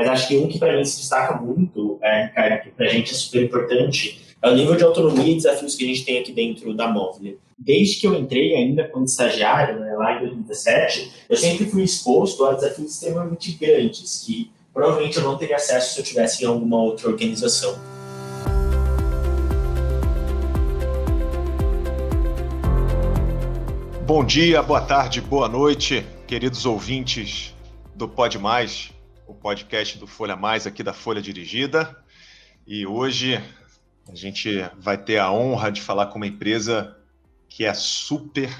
mas acho que um que para mim se destaca muito, é, cara, que para a gente é super importante, é o nível de autonomia e desafios que a gente tem aqui dentro da Móvel. Desde que eu entrei ainda como estagiário, né, lá em 2017, eu sempre fui exposto a desafios extremamente grandes, que provavelmente eu não teria acesso se eu tivesse em alguma outra organização. Bom dia, boa tarde, boa noite, queridos ouvintes do Pod Mais, o podcast do Folha Mais aqui da Folha Dirigida. E hoje a gente vai ter a honra de falar com uma empresa que é super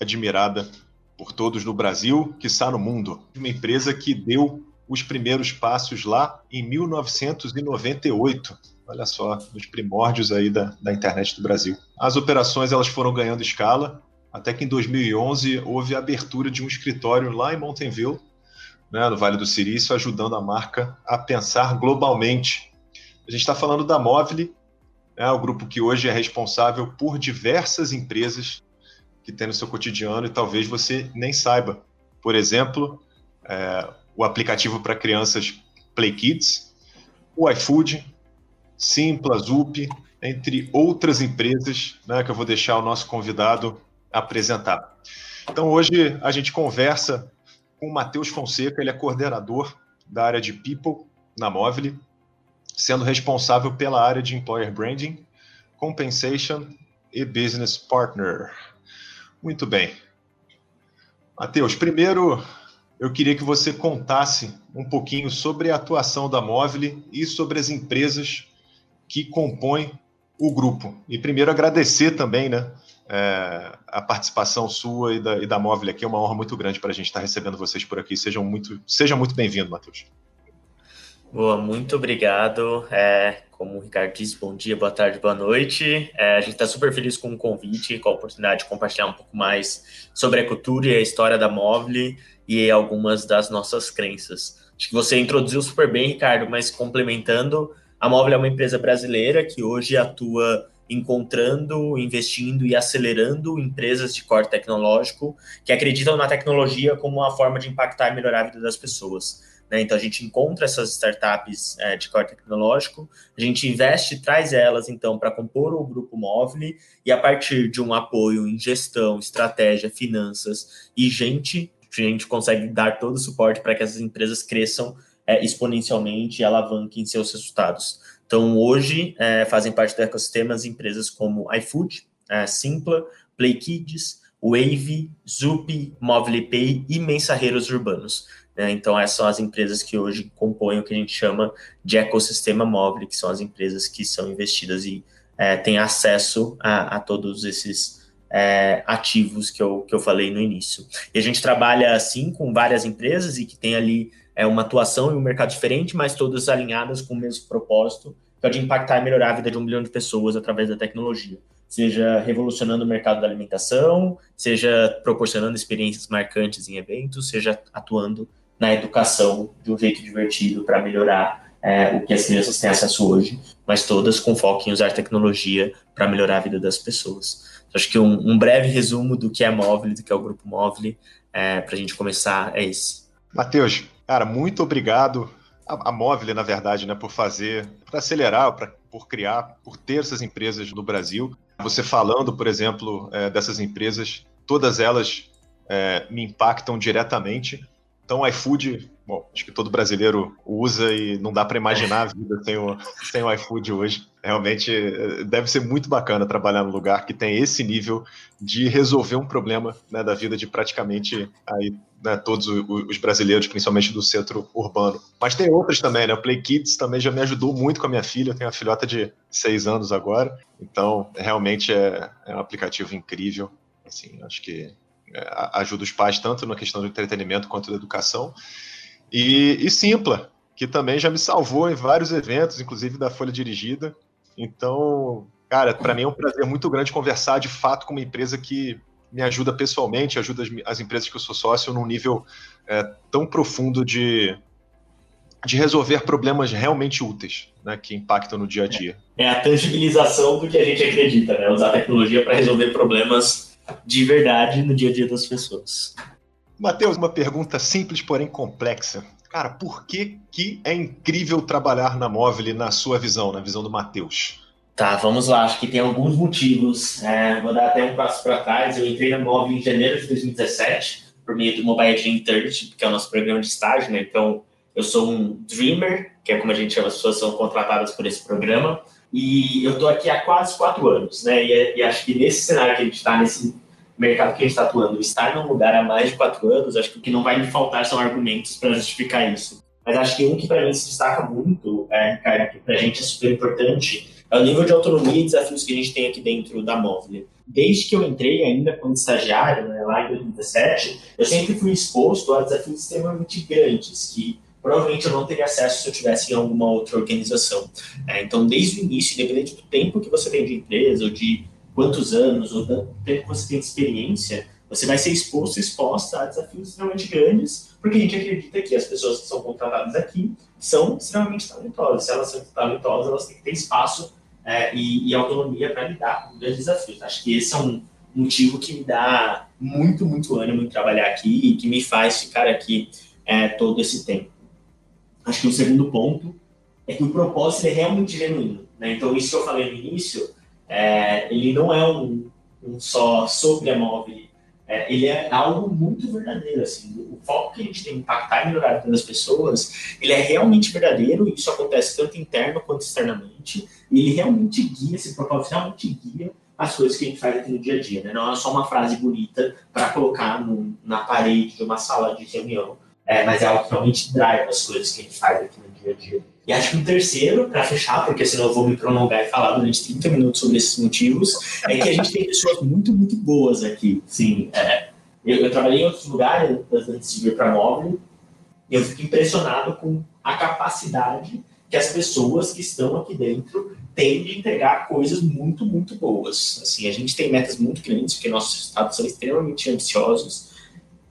admirada por todos no Brasil, que está no mundo. Uma empresa que deu os primeiros passos lá em 1998. Olha só, nos primórdios aí da, da internet do Brasil. As operações elas foram ganhando escala, até que em 2011 houve a abertura de um escritório lá em Mountain View, né, no Vale do Silício, ajudando a marca a pensar globalmente. A gente está falando da Movile, né, o grupo que hoje é responsável por diversas empresas que tem no seu cotidiano e talvez você nem saiba. Por exemplo, é, o aplicativo para crianças Play Kids, o iFood, Simpla, Zup, entre outras empresas né, que eu vou deixar o nosso convidado apresentar. Então, hoje a gente conversa com o Matheus Fonseca, ele é coordenador da área de People na Mobile, sendo responsável pela área de Employer Branding, Compensation e Business Partner. Muito bem. Matheus, primeiro eu queria que você contasse um pouquinho sobre a atuação da Mobile e sobre as empresas que compõem o grupo. E primeiro agradecer também, né, é, a participação sua e da, e da Móvel aqui. É uma honra muito grande para a gente estar recebendo vocês por aqui. Sejam muito, seja muito bem-vindo, Matheus. Boa, muito obrigado. É, como o Ricardo disse, bom dia, boa tarde, boa noite. É, a gente está super feliz com o convite, com a oportunidade de compartilhar um pouco mais sobre a cultura e a história da Móvel e algumas das nossas crenças. Acho que você introduziu super bem, Ricardo, mas complementando, a Móvel é uma empresa brasileira que hoje atua encontrando, investindo e acelerando empresas de core tecnológico que acreditam na tecnologia como uma forma de impactar e melhorar a vida das pessoas. Né? Então, a gente encontra essas startups é, de core tecnológico, a gente investe, traz elas, então, para compor o grupo móvel e, a partir de um apoio em gestão, estratégia, finanças e gente, a gente consegue dar todo o suporte para que essas empresas cresçam é, exponencialmente e alavanquem seus resultados. Então, hoje, é, fazem parte do ecossistema as empresas como iFood, é, Simpla, PlayKids, Wave, Zup, MobilePay e Mensarreiros Urbanos. Né? Então, essas são as empresas que hoje compõem o que a gente chama de ecossistema móvel, que são as empresas que são investidas e é, têm acesso a, a todos esses é, ativos que eu, que eu falei no início. E a gente trabalha, assim, com várias empresas e que tem ali é uma atuação em um mercado diferente, mas todas alinhadas com o mesmo propósito, que é de impactar e melhorar a vida de um milhão de pessoas através da tecnologia. Seja revolucionando o mercado da alimentação, seja proporcionando experiências marcantes em eventos, seja atuando na educação de um jeito divertido para melhorar é, o que as crianças têm acesso hoje, mas todas com foco em usar tecnologia para melhorar a vida das pessoas. Então, acho que um, um, breve resumo do que é Móvel, do que é o Grupo Móvel, é, para a gente começar, é esse. Matheus, Cara, muito obrigado a, a Móvel, na verdade, né, por fazer, por acelerar, pra, por criar, por ter essas empresas no Brasil. Você falando, por exemplo, é, dessas empresas, todas elas é, me impactam diretamente. Então, iFood, bom, acho que todo brasileiro usa e não dá para imaginar a vida sem o, sem o iFood hoje. Realmente é, deve ser muito bacana trabalhar num lugar que tem esse nível de resolver um problema né, da vida de praticamente aí né, todos os brasileiros, principalmente do centro urbano. Mas tem outras também, né? O Play Kids também já me ajudou muito com a minha filha. Eu tenho uma filhota de seis anos agora. Então, realmente é, é um aplicativo incrível. Assim, acho que é, ajuda os pais tanto na questão do entretenimento quanto da educação. E, e Simpla, que também já me salvou em vários eventos, inclusive da Folha Dirigida. Então, cara, para mim é um prazer muito grande conversar de fato com uma empresa que me ajuda pessoalmente, ajuda as, as empresas que eu sou sócio num nível é, tão profundo de, de resolver problemas realmente úteis, né, que impactam no dia a dia. É a tangibilização do que a gente acredita, né? Usar tecnologia para resolver problemas de verdade no dia a dia das pessoas. Matheus, uma pergunta simples, porém complexa. Cara, por que, que é incrível trabalhar na Móvel na sua visão, na visão do Matheus? Tá, vamos lá. Acho que tem alguns motivos. É, vou dar até um passo para trás. Eu entrei na Móvel em janeiro de 2017, por meio do Mobile Dream Internship, que é o nosso programa de estágio, né? Então, eu sou um dreamer, que é como a gente chama, as pessoas são contratadas por esse programa. E eu estou aqui há quase quatro anos, né? E, e, acho que nesse cenário que a gente está, nesse mercado que a gente está atuando, estar num lugar há mais de quatro anos, acho que o que não vai me faltar são argumentos para justificar isso. Mas acho que um que para mim se destaca muito, é, Ricardo, que para a gente é super importante, é o nível de autonomia e desafios que a gente tem aqui dentro da Móvel. Desde que eu entrei ainda como estagiário, né, lá em 2017, eu sempre fui exposto a desafios extremamente grandes, que provavelmente eu não teria acesso se eu tivesse em alguma outra organização. É, então, desde o início, independente do tempo que você tem de empresa, ou de quantos anos, ou do tempo que você tem de experiência, você vai ser exposto, exposta a desafios extremamente grandes, porque a gente acredita que as pessoas que são contratadas aqui são extremamente talentosas. Se elas são talentosas, elas têm que ter espaço é, e, e, autonomia para lidar com grandes desafios. Acho que esse é um motivo que me dá muito, muito ânimo em trabalhar aqui e que me faz ficar aqui é, todo esse tempo. Acho que o segundo ponto é que o propósito é realmente genuíno. Né? Então, isso que eu falei no início, é, ele não é um, um só sobre a móvel, é, ele é algo muito verdadeiro. Assim. O foco que a gente tem em impactar e melhorar a vida das pessoas, ele é realmente verdadeiro, e isso acontece tanto interno quanto externamente, e ele realmente guia, esse propósito realmente guia as coisas que a gente faz aqui no dia a dia. Né? Não é só uma frase bonita para colocar no, na parede de uma sala de reunião, é, mas é algo que realmente drive as coisas que a gente faz aqui no dia a dia. E acho que um terceiro, para fechar, porque senão eu vou me prolongar e falar durante 30 minutos sobre esses motivos, é que a gente tem pessoas muito, muito boas aqui. Sim, é, eu, eu, trabalhei em outros lugares antes de vir para Móvel e eu fico impressionado com a capacidade que as pessoas que estão aqui dentro têm de entregar coisas muito, muito boas. Assim, a gente tem metas muito grandes, porque nossos estados são extremamente ambiciosos,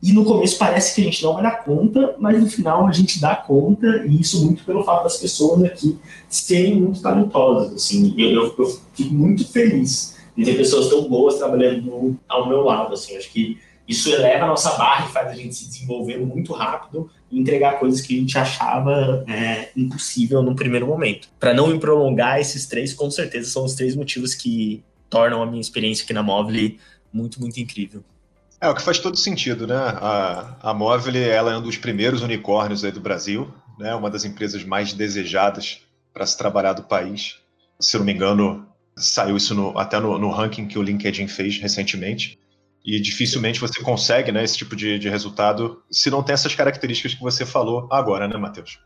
e no começo parece que a gente não vai dar conta, mas no final a gente dá conta, e isso muito pelo fato das pessoas aqui serem muito talentosas. Assim, eu, eu, eu fico muito feliz de ter pessoas tão boas trabalhando ao meu lado. Assim, acho que isso eleva a nossa barra e faz a gente se desenvolver muito rápido e entregar coisas que a gente achava é, impossível no primeiro momento. Para não me prolongar, esses três com certeza são os três motivos que tornam a minha experiência aqui na Móvel muito, muito incrível. É, o que faz todo sentido, né? A, a Móvel ela é um dos primeiros unicórnios aí do Brasil, né? Uma das empresas mais desejadas para se trabalhar do país. Se não me engano, saiu isso no, até no, no, ranking que o LinkedIn fez recentemente. E dificilmente você consegue né, esse tipo de, de resultado se não tem essas características que você falou agora, né, Matheus?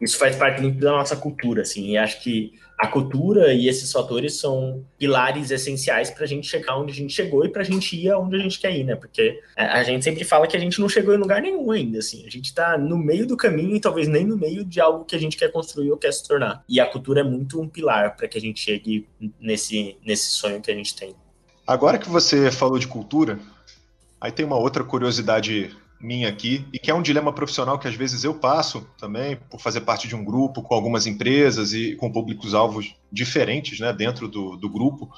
Isso faz parte muito da nossa cultura, assim, e acho que a cultura e esses fatores são pilares essenciais para a gente chegar onde a gente chegou e para a gente ir aonde a gente quer ir, né? Porque a gente sempre fala que a gente não chegou em lugar nenhum ainda, assim, a gente está no meio do caminho e talvez nem no meio de algo que a gente quer construir ou quer se tornar. E a cultura é muito um pilar para que a gente chegue nesse, nesse sonho que a gente tem. Agora que você falou de cultura, aí tem uma outra curiosidade minha aqui, e que é um dilema profissional que às vezes eu passo também, por fazer parte de um grupo com algumas empresas e com públicos-alvos diferentes né, dentro do, do grupo.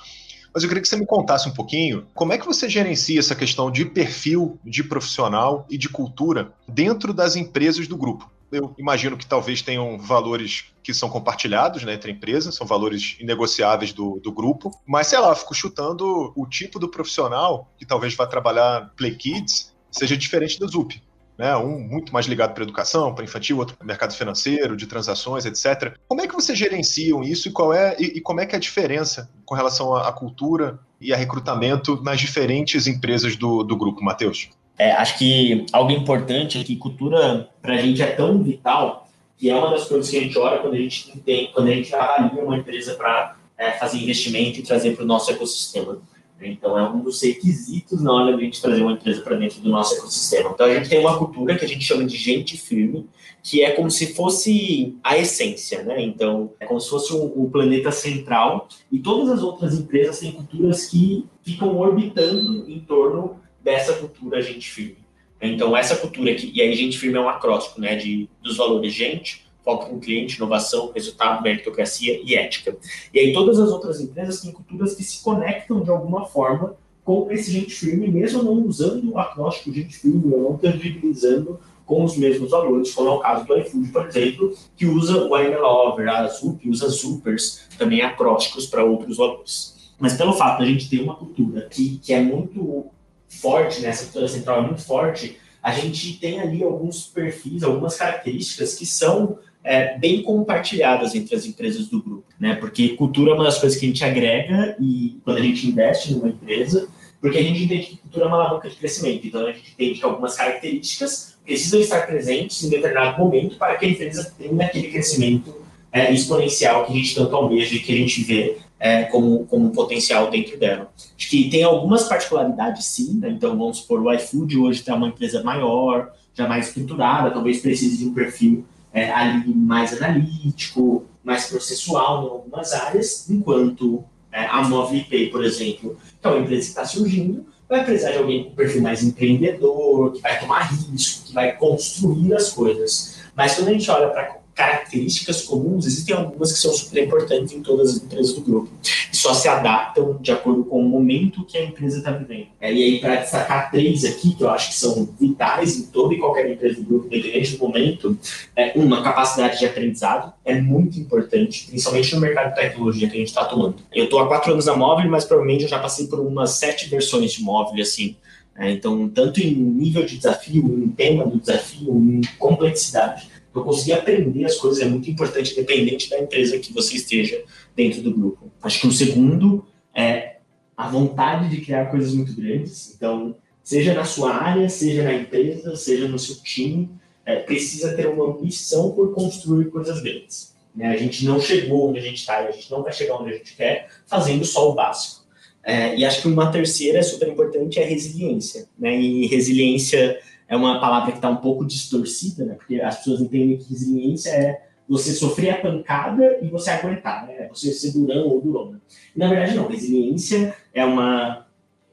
Mas eu queria que você me contasse um pouquinho como é que você gerencia essa questão de perfil de profissional e de cultura dentro das empresas do grupo. Eu imagino que talvez tenham valores que são compartilhados né, entre empresas, são valores inegociáveis do, do grupo, mas sei lá, fico chutando o tipo do profissional que talvez vá trabalhar Play Kids seja diferente do ZUP. Né? Um muito mais ligado para educação, para infantil, outro para mercado financeiro, de transações, etc. Como é que vocês gerenciam isso e qual é e, e como é que é a diferença com relação à, à, cultura e a recrutamento nas diferentes empresas do, do grupo, Matheus? É, acho que algo importante é que cultura para a gente é tão vital que é uma das coisas que a gente olha quando a gente tem, quando a gente avalia uma empresa para é, fazer investimento e trazer para o nosso ecossistema. Então, é um dos requisitos na hora de a gente trazer uma empresa para dentro do nosso ecossistema. Então, a gente tem uma cultura que a gente chama de gente firme, que é como se fosse a essência, né? Então, é como se fosse o, planeta central e todas as outras empresas têm culturas que ficam orbitando em torno dessa cultura gente firme. Então, essa cultura aqui, e aí gente firme é um acróstico, né, de, dos valores gente, foco no cliente, inovação, resultado, meritocracia e ética. E aí todas as outras empresas têm culturas que se conectam de alguma forma com esse gente firme, mesmo não usando o acróstico gente firme, ou não tangibilizando com os mesmos valores, como é o caso do iFood, por exemplo, que usa o MLOver, a Zup usa Supers, também acrósticos para outros valores. Mas pelo fato da gente ter uma cultura que, que é muito forte, né, essa cultura central é muito forte, a gente tem ali alguns perfis, algumas características que são é, bem compartilhadas entre as empresas do grupo, né? Porque cultura é uma das coisas que a gente agrega e quando a gente investe numa empresa, porque a gente entende que cultura é uma alavanca de crescimento. Então a gente entende que algumas características precisam estar presentes em determinado momento para que a empresa tenha aquele crescimento é, exponencial que a gente tanto almeja e que a gente vê é, como, como potencial dentro dela. Acho que tem algumas particularidades, sim. Né? Então, vamos supor, o iFood hoje está uma empresa maior, já mais estruturada, talvez precise de um perfil é, ali mais analítico, mais processual em algumas áreas, enquanto é, a MobilePay, por exemplo, que é uma empresa que está surgindo, vai precisar de alguém com perfil mais empreendedor, que vai tomar risco, que vai construir as coisas. Mas quando a gente olha para características comuns, existem algumas que são super importantes em todas as empresas do grupo. E só se adaptam de acordo com o momento que a empresa está vivendo. É, e aí, para destacar três aqui, que eu acho que são vitais em toda e qualquer empresa do grupo, independente do momento, é uma, capacidade de aprendizado é muito importante, principalmente no mercado de tecnologia que a gente está atuando. Eu estou há quatro anos na móvel, mas provavelmente eu já passei por umas sete versões de móvel, assim, é, então, tanto em nível de desafio, em tema do desafio, em complexidade eu conseguir aprender as coisas é muito importante, independente da empresa que você esteja dentro do grupo. Acho que o segundo é a vontade de criar coisas muito grandes. Então, seja na sua área, seja na empresa, seja no seu time, é, precisa ter uma missão por construir coisas grandes. Né? A gente não chegou onde a gente está e a gente não vai chegar onde a gente quer fazendo só o básico. É, e acho que uma terceira super importante é a resiliência. Né? E resiliência é uma palavra que está um pouco distorcida, né? Porque as pessoas entendem que resiliência é você sofrer a pancada e você aguentar, né? Você ser durão ou durona. Na verdade, não. Resiliência é uma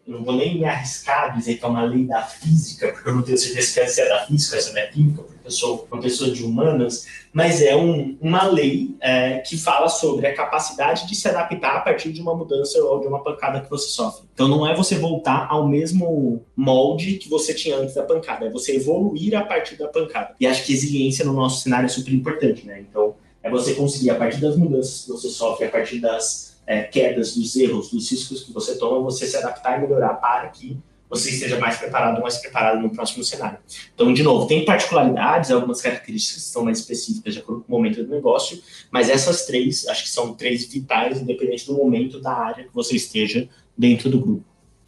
não vou nem me arriscar a dizer que é uma lei da física, porque eu não tenho certeza se é da física, se é da química, eu sou uma pessoa de humanas, mas é um, uma lei é, que fala sobre a capacidade de se adaptar a partir de uma mudança ou de uma pancada que você sofre. Então não é você voltar ao mesmo molde que você tinha antes da pancada, é você evoluir a partir da pancada. E acho que resiliência no nosso cenário é super importante, né? Então é você conseguir, a partir das mudanças que você sofre, a partir das é, quedas, dos erros, dos riscos que você toma, você se adaptar e melhorar para que você esteja mais preparado ou mais preparado no próximo cenário. Então, de novo, tem particularidades, algumas características que são mais específicas de acordo com o momento do negócio, mas essas três, acho que são três vitais, independente do momento da área que você esteja dentro do grupo.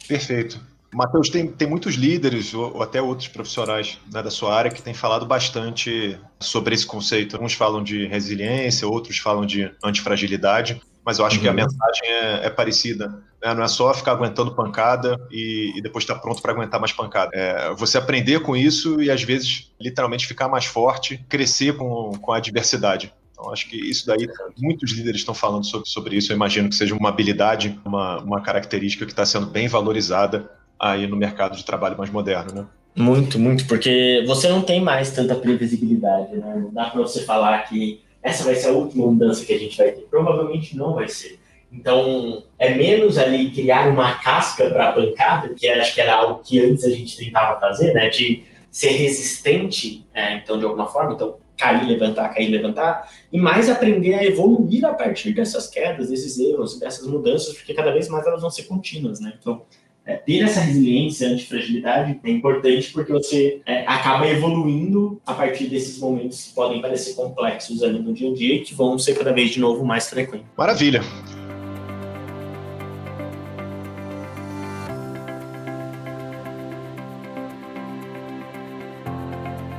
Perfeito. Matheus, tem, tem muitos líderes ou, ou até outros profissionais né, da sua área que têm falado bastante sobre esse conceito. Alguns falam de resiliência, outros falam de antifragilidade mas eu acho uhum. que a uhum. mensagem é, é parecida. Né? Não é só ficar aguentando pancada e, e depois estar tá pronto para aguentar mais pancada. É você aprender com isso e, às vezes, literalmente ficar mais forte, crescer com, com a adversidade. Então, acho que isso daí, muitos líderes estão falando sobre, sobre isso. Eu imagino que seja uma habilidade, uma, uma característica que está sendo bem valorizada aí no mercado de trabalho mais moderno, né? Muito, muito, porque você não tem mais tanta previsibilidade, né? Não dá para você falar que essa vai ser a última mudança que a gente vai ter. Provavelmente não vai ser. Então, é menos ali criar uma casca para a pancada, que acho que era algo que antes a gente tentava fazer, né? De ser resistente, é, então, de alguma forma. Então, cair, levantar, cair, levantar. E mais aprender a evoluir a partir dessas quedas, desses erros, dessas mudanças, porque cada vez mais elas vão ser contínuas, né? Então, é, ter essa resiliência antifragilidade é importante porque você é, acaba evoluindo a partir desses momentos que podem parecer complexos ali no dia a dia e que vão ser cada vez de novo mais frequentes. Maravilha.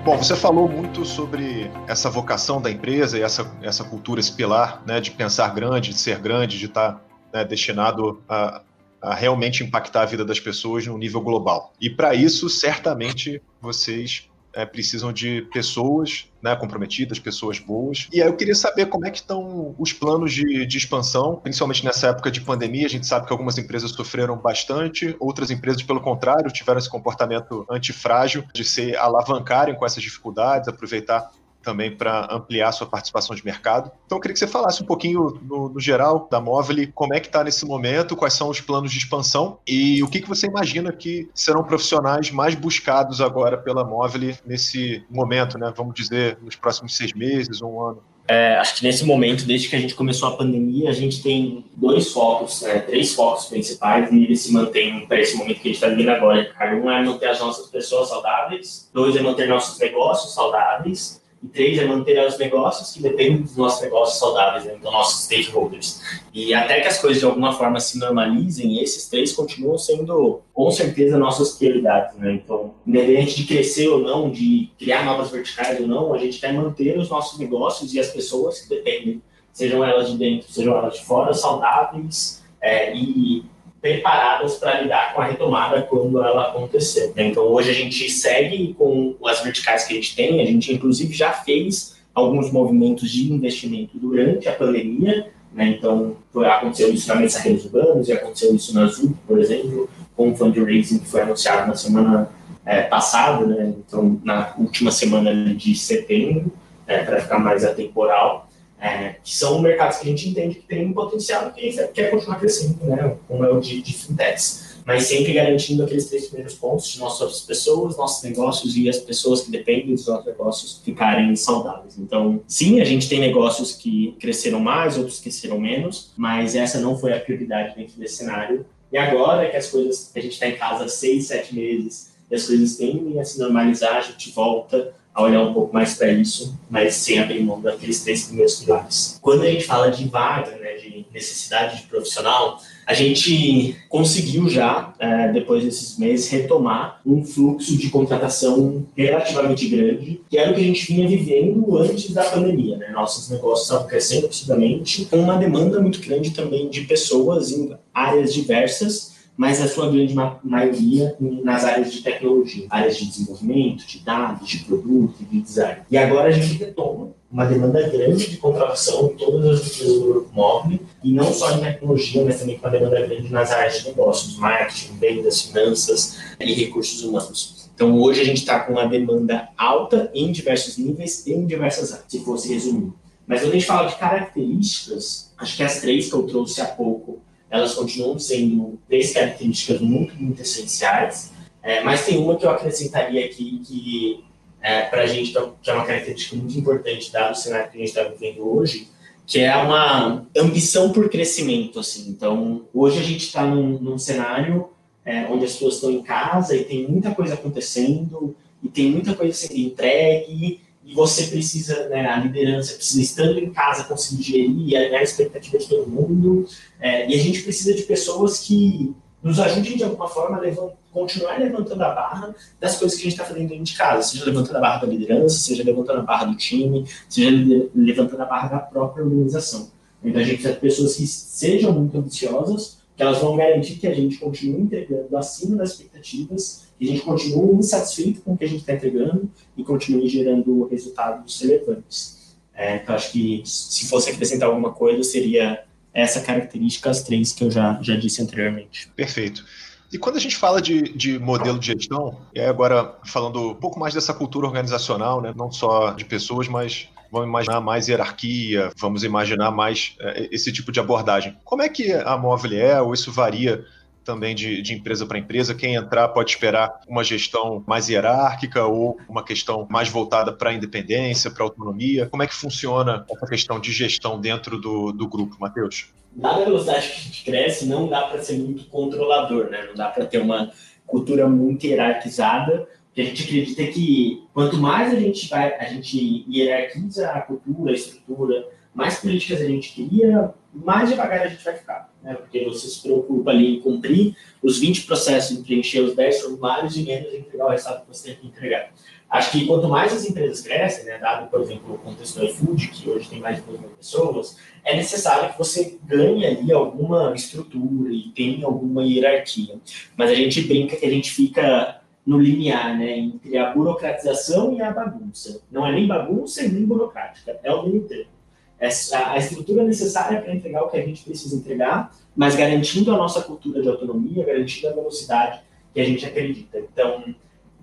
Bom, você falou muito sobre essa vocação da empresa e essa, essa cultura, esse pilar né, de pensar grande, de ser grande, de estar né, destinado a, a realmente impactar a vida das pessoas no nível global. E para isso, certamente, vocês é, precisam de pessoas né, comprometidas, pessoas boas. E aí eu queria saber como é que estão os planos de, de, expansão, principalmente nessa época de pandemia. A gente sabe que algumas empresas sofreram bastante, outras empresas, pelo contrário, tiveram esse comportamento antifrágil de se alavancarem com essas dificuldades, aproveitar também para ampliar sua participação de mercado. Então, eu queria que você falasse um pouquinho, no, no geral, da Móvel, como é que está nesse momento, quais são os planos de expansão e o que, que você imagina que serão profissionais mais buscados agora pela Móvel nesse momento, né? Vamos dizer, nos próximos seis meses, um ano. É, acho que nesse momento, desde que a gente começou a pandemia, a gente tem dois focos, né, três focos principais, e eles se mantêm para esse momento que a gente está vivendo agora. Um é manter as nossas pessoas saudáveis, dois é manter nossos negócios saudáveis, e três é manter os negócios que dependem dos nossos negócios saudáveis, né? então nossos stakeholders. E até que as coisas de alguma forma se normalizem, esses três continuam sendo, com certeza, nossas prioridades. Né? Então, independente de crescer ou não, de criar novas verticais ou não, a gente quer manter os nossos negócios e as pessoas que dependem, sejam elas de dentro, sejam elas de fora, saudáveis é, e preparadas para lidar com a retomada quando ela acontecer. Né? Então, hoje a gente segue com as verticais que a gente tem, a gente inclusive já fez alguns movimentos de investimento durante a pandemia, né? então aconteceu isso na Mesa Reis Urbanos e aconteceu isso na Azul, por exemplo, com o fundraising que foi anunciado na semana é, passada, né? então na última semana de setembro, é, para ficar mais atemporal é, que são mercados que a gente entende que tem um potencial e que quer continuar crescendo, né, como é o de, de fintechs, mas sempre garantindo aqueles três primeiros pontos de nossas pessoas, nossos negócios e as pessoas que dependem dos nossos negócios ficarem saudáveis. Então, sim, a gente tem negócios que cresceram mais, outros que cresceram menos, mas essa não foi a prioridade dentro desse cenário. E agora que as coisas, a gente está em casa seis, sete meses, e as coisas tendem a se normalizar, a gente volta a olhar um pouco mais para isso, mas sem abrir mão daqueles três primeiros pilares. Quando a gente fala de vaga, né, de necessidade de profissional, a gente conseguiu já, é, depois desses meses, retomar um fluxo de contratação relativamente grande, que era o que a gente vinha vivendo antes da pandemia. Né? Nossos negócios estavam crescendo absurdamente, com uma demanda muito grande também de pessoas em áreas diversas, mas a sua grande maioria nas áreas de tecnologia, áreas de desenvolvimento, de dados, de produto de design. E agora a gente retoma uma demanda grande de contratação em todas as empresas do grupo móvel, e não só em tecnologia, mas também com uma demanda grande nas áreas de negócios, marketing, vendas, finanças e recursos humanos. Então, hoje a gente está com uma demanda alta em diversos níveis e em diversas áreas, se fosse resumir. Mas quando a gente fala de características, acho que as três que eu trouxe há pouco elas continuam sendo três características muito, muito essenciais, é, mas tem uma que eu acrescentaria aqui que é, para a gente que é uma característica muito importante dado o cenário que a gente está vivendo hoje, que é uma ambição por crescimento, assim. Então, hoje a gente está num, num, cenário é, onde as pessoas estão em casa e tem muita coisa acontecendo e tem muita coisa sendo entregue e você precisa, né, a liderança precisa, estando em casa, conseguir gerir a expectativa de todo mundo. É, e a gente precisa de pessoas que nos ajudem de alguma forma a levant, continuar levantando a barra das coisas que a gente está fazendo dentro de casa, seja levantando a barra da liderança, seja levantando a barra do time, seja levantando a barra da própria organização. Então a gente precisa de pessoas que sejam muito ambiciosas, que elas vão garantir que a gente continue entregando acima das expectativas, que a gente continue insatisfeito com o que a gente está entregando e continue gerando resultados relevantes. É, então, acho que se fosse acrescentar alguma coisa, seria essa característica, as três que eu já, já disse anteriormente. Perfeito. E quando a gente fala de, de modelo de gestão, e agora falando um pouco mais dessa cultura organizacional, né, não só de pessoas, mas vamos imaginar mais hierarquia, vamos imaginar mais é, esse tipo de abordagem. Como é que a Móvel é, ou isso varia também de, de empresa para empresa. Quem entrar pode esperar uma gestão mais hierárquica ou uma questão mais voltada para a independência, para a autonomia. Como é que funciona essa questão de gestão dentro do, do grupo, Matheus? Dada a velocidade que a gente cresce, não dá para ser muito controlador, né? não dá para ter uma cultura muito hierarquizada, a gente acredita que quanto mais a gente vai, a gente hierarquiza a cultura, a estrutura, mais políticas a gente cria, mais devagar a gente vai ficar. Né? Porque você se preocupa ali em cumprir os 20 processos, em preencher os 10 formulários e menos em entregar o resultado que você tem que entregar. Acho que quanto mais as empresas crescem, né, dado, por exemplo, o contexto do iFood, que hoje tem mais de 2 mil pessoas, é necessário que você ganhe ali alguma estrutura e tenha alguma hierarquia. Mas a gente brinca que a gente fica no limiar, né, entre a burocratização e a bagunça. Não é nem bagunça e nem burocrática, é o meio termo a estrutura necessária para entregar o que a gente precisa entregar, mas garantindo a nossa cultura de autonomia, garantindo a velocidade que a gente acredita. Então,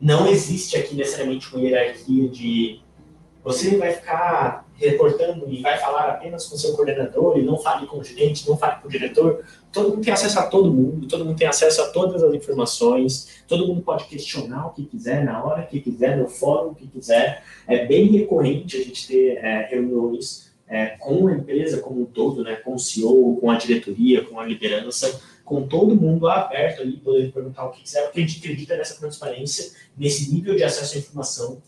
não existe aqui necessariamente uma hierarquia de você vai ficar reportando e vai falar apenas com seu coordenador e não fale com o gerente, não fale com o diretor. Todo mundo tem acesso a todo mundo, todo mundo tem acesso a todas as informações, todo mundo pode questionar o que quiser, na hora que quiser, no fórum que quiser. É bem recorrente a gente ter é, reuniões é, com a empresa como um todo, né, com o CEO, com a diretoria, com a liderança, com todo mundo aberto ali, poder perguntar o que quiser, porque a gente acredita nessa transparência, nesse nível de acesso à informação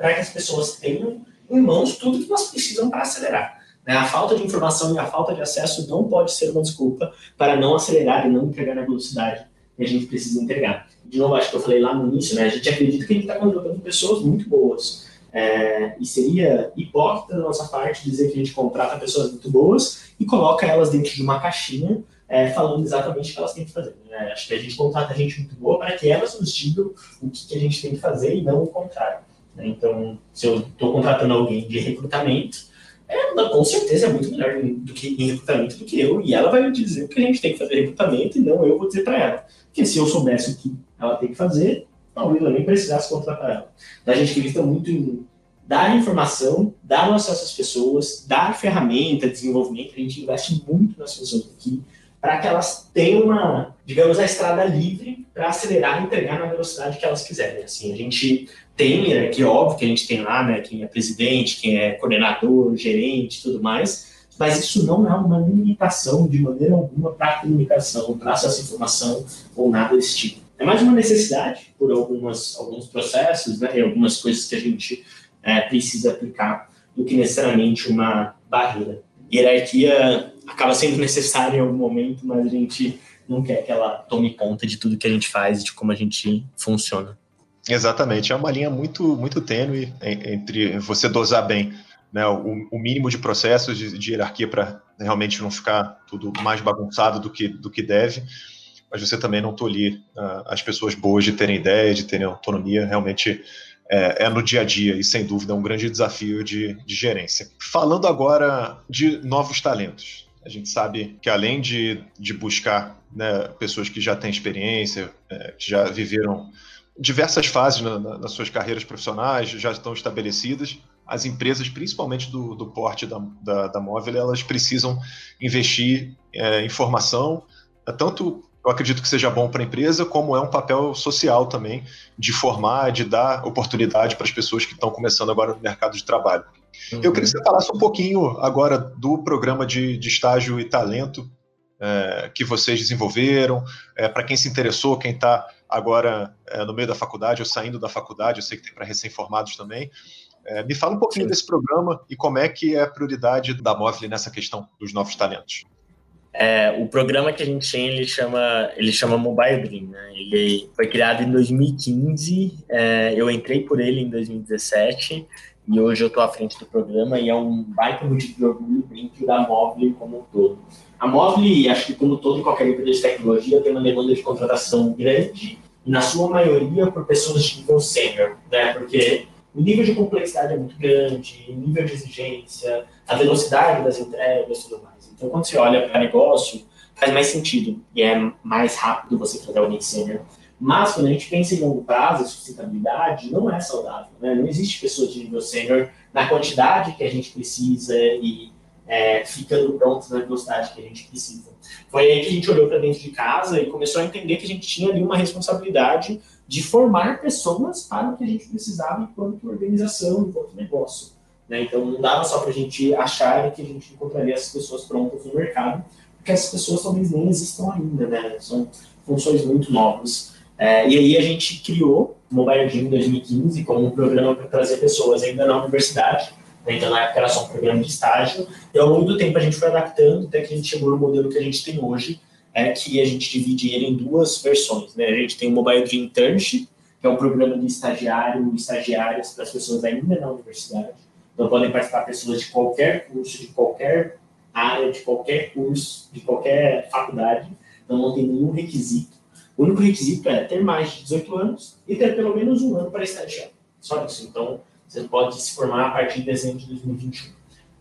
para que as pessoas tenham em mãos tudo que elas precisam para acelerar. Né? A falta de informação e a falta de acesso não pode ser uma desculpa para não acelerar e não entregar na velocidade que a gente precisa entregar. De novo, acho que eu falei lá no início, né? a gente acredita que a gente está contratando pessoas muito boas. É, e seria hipócrita da nossa parte dizer que a gente contrata pessoas muito boas e coloca elas dentro de uma caixinha é, falando exatamente o que elas têm que fazer. Né? Acho que a gente contrata gente muito boa para que elas nos digam o que, que a gente tem que fazer e não o contrário. Né? Então, se eu estou contratando alguém de recrutamento, é, com certeza é muito melhor do que em recrutamento do que eu, e ela vai me dizer o que a gente tem que fazer em recrutamento e não eu vou dizer para ela. Porque se eu soubesse o que ela tem que fazer, talvez eu nem precisasse contratar ela. Então, a gente acredita muito em dar informação, dar acesso às pessoas, dar ferramenta, desenvolvimento, a gente investe muito nas pessoas aqui, para que elas tenham uma, digamos, a estrada livre para acelerar e entregar na velocidade que elas quiserem. Assim, a gente tem aqui, óbvio que a gente tem lá, né, quem é presidente, quem é coordenador, gerente, tudo mais, mas isso não é uma limitação de maneira alguma para a comunicação, para essa informação ou nada desse tipo. É mais uma necessidade por algumas, alguns processos, né, e algumas coisas que a gente é, precisa aplicar, do que necessariamente uma barreira. Hierarquia acaba sendo necessária em algum momento, mas a gente não quer que ela tome conta de tudo que a gente faz e de como a gente funciona. Exatamente, é uma linha muito, muito tênue entre você dosar bem né, o, o mínimo de processos de, de hierarquia para realmente não ficar tudo mais bagunçado do que, do que deve, mas você também não tolir uh, as pessoas boas de terem ideia, de terem autonomia, realmente é, é, no dia a dia e sem dúvida é um grande desafio de, de gerência. Falando agora de novos talentos, a gente sabe que além de, de buscar né, pessoas que já têm experiência, é, que já viveram diversas fases na, na, nas suas carreiras profissionais, já estão estabelecidas, as empresas, principalmente do, do porte da, da, da móvel, elas precisam investir é, em formação, tanto eu acredito que seja bom para a empresa, como é um papel social também, de formar, de dar oportunidade para as pessoas que estão começando agora no mercado de trabalho. Uhum. Eu queria que você falasse um pouquinho agora do programa de, de estágio e talento é, que vocês desenvolveram, é, para quem se interessou, quem está agora é, no meio da faculdade ou saindo da faculdade, eu sei que tem para recém-formados também. Me fala um pouquinho Sim. desse programa e como é que é a prioridade da Móvel nessa questão dos novos talentos. É, o programa que a gente tem, ele chama, ele chama Mobile Dream, né? Ele foi criado em 2015, é, eu entrei por ele em 2017 e hoje eu estou à frente do programa e é um baita motivo de orgulho dentro da Mobile como um todo. A Mobile, acho que como todo qualquer empresa de tecnologia, tem uma demanda de contratação grande e na sua maioria por pessoas de nível sênior, né? Porque o nível de complexidade é muito grande, o nível de exigência, a velocidade das entregas e tudo mais. Então, quando você olha para negócio, faz mais sentido e é mais rápido você fazer alguém sênior. Mas quando a gente pensa em longo prazo, sustentabilidade não é saudável. Né? Não existe pessoas de nível sênior na quantidade que a gente precisa e é, ficando prontos na velocidade que a gente precisa. Foi aí que a gente olhou para dentro de casa e começou a entender que a gente tinha ali uma responsabilidade de formar pessoas para o que a gente precisava enquanto organização, enquanto negócio. Né? Então, não dava só para a gente achar que a gente encontraria essas pessoas prontas no mercado, porque essas pessoas talvez nem existam ainda, né? São funções muito novas. É, e aí a gente criou o Mobile Gym em 2015 como um programa para trazer pessoas ainda na universidade. Né? Então, na época era só um programa de estágio. E ao longo do tempo a gente foi adaptando até que a gente chegou no modelo que a gente tem hoje, é que a gente divide ele em duas versões. Né? A gente tem o Mobile Dream Internship, que é um programa de estagiário estagiárias para as pessoas ainda na universidade. Então, podem participar pessoas de qualquer curso, de qualquer área, de qualquer curso, de qualquer faculdade. Então, não tem nenhum requisito. O único requisito é ter mais de 18 anos e ter pelo menos um ano para estagiar. Só isso. Então, você pode se formar a partir de dezembro de 2021.